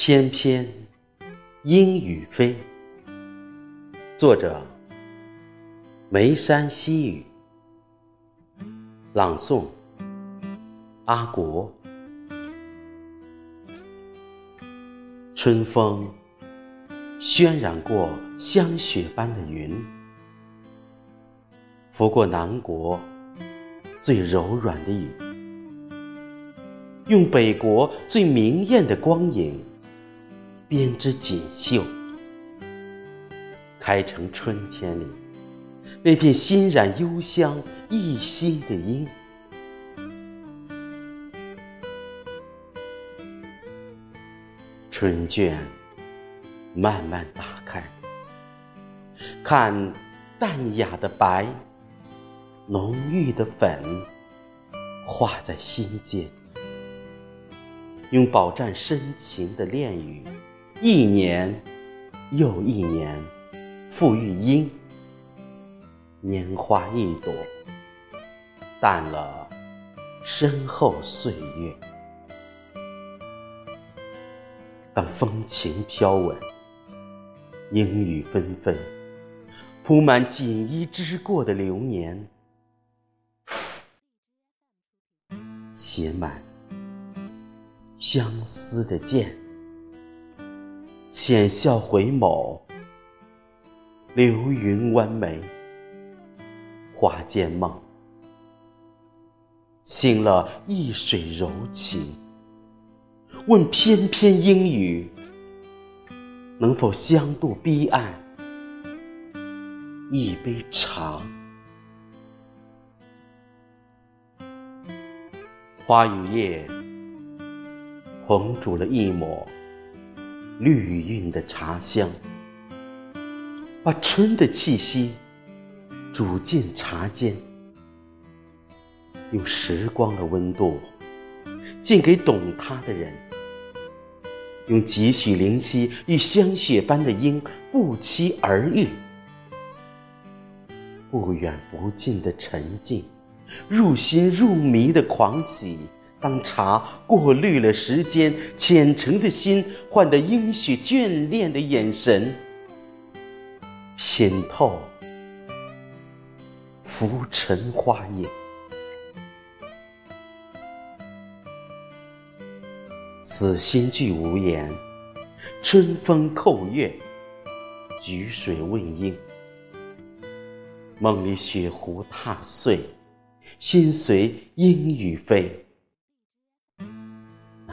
翩翩莺语飞，作者：眉山细雨，朗诵：阿国。春风渲染过香雪般的云，拂过南国最柔软的雨，用北国最明艳的光影。编织锦绣，开成春天里那片欣然幽香一新的樱。春卷慢慢打开，看淡雅的白，浓郁的粉，画在心间，用饱蘸深情的恋语。一年又一年，复育英。年花一朵，淡了身后岁月。当风情飘稳，阴雨纷纷，铺满锦衣之过的流年，写满相思的剑。浅笑回眸，流云弯眉，花间梦，醒了一水柔情。问翩翩烟雨，能否相渡彼岸？一杯茶，花与叶，红煮了一抹。绿韵的茶香，把春的气息煮进茶间，用时光的温度敬给懂它的人，用几许灵犀与香雪般的樱不期而遇，不远不近的沉静，入心入迷的狂喜。当茶过滤了时间，虔诚的心换得应许眷恋的眼神，品透浮尘花影，此心俱无言。春风扣月，举水问鹰，梦里雪湖踏碎，心随莺语飞。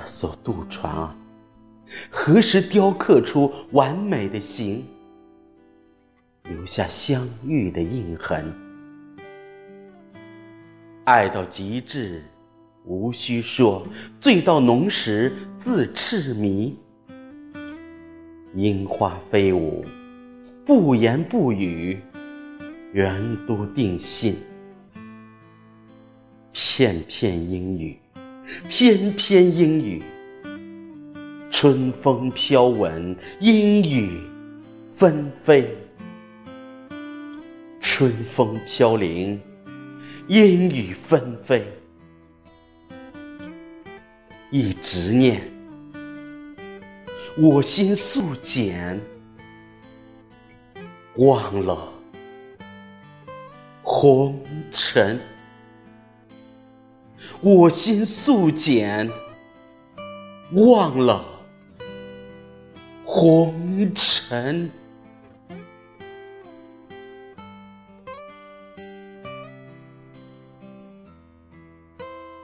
那艘渡船啊，何时雕刻出完美的形，留下相遇的印痕？爱到极致，无需说；醉到浓时，自痴迷。樱花飞舞，不言不语，缘都定信。片片莺语。翩翩莺语，春风飘闻，莺语纷飞。春风飘零，莺语纷飞。一执念，我心素简，忘了红尘。我心素简，忘了红尘。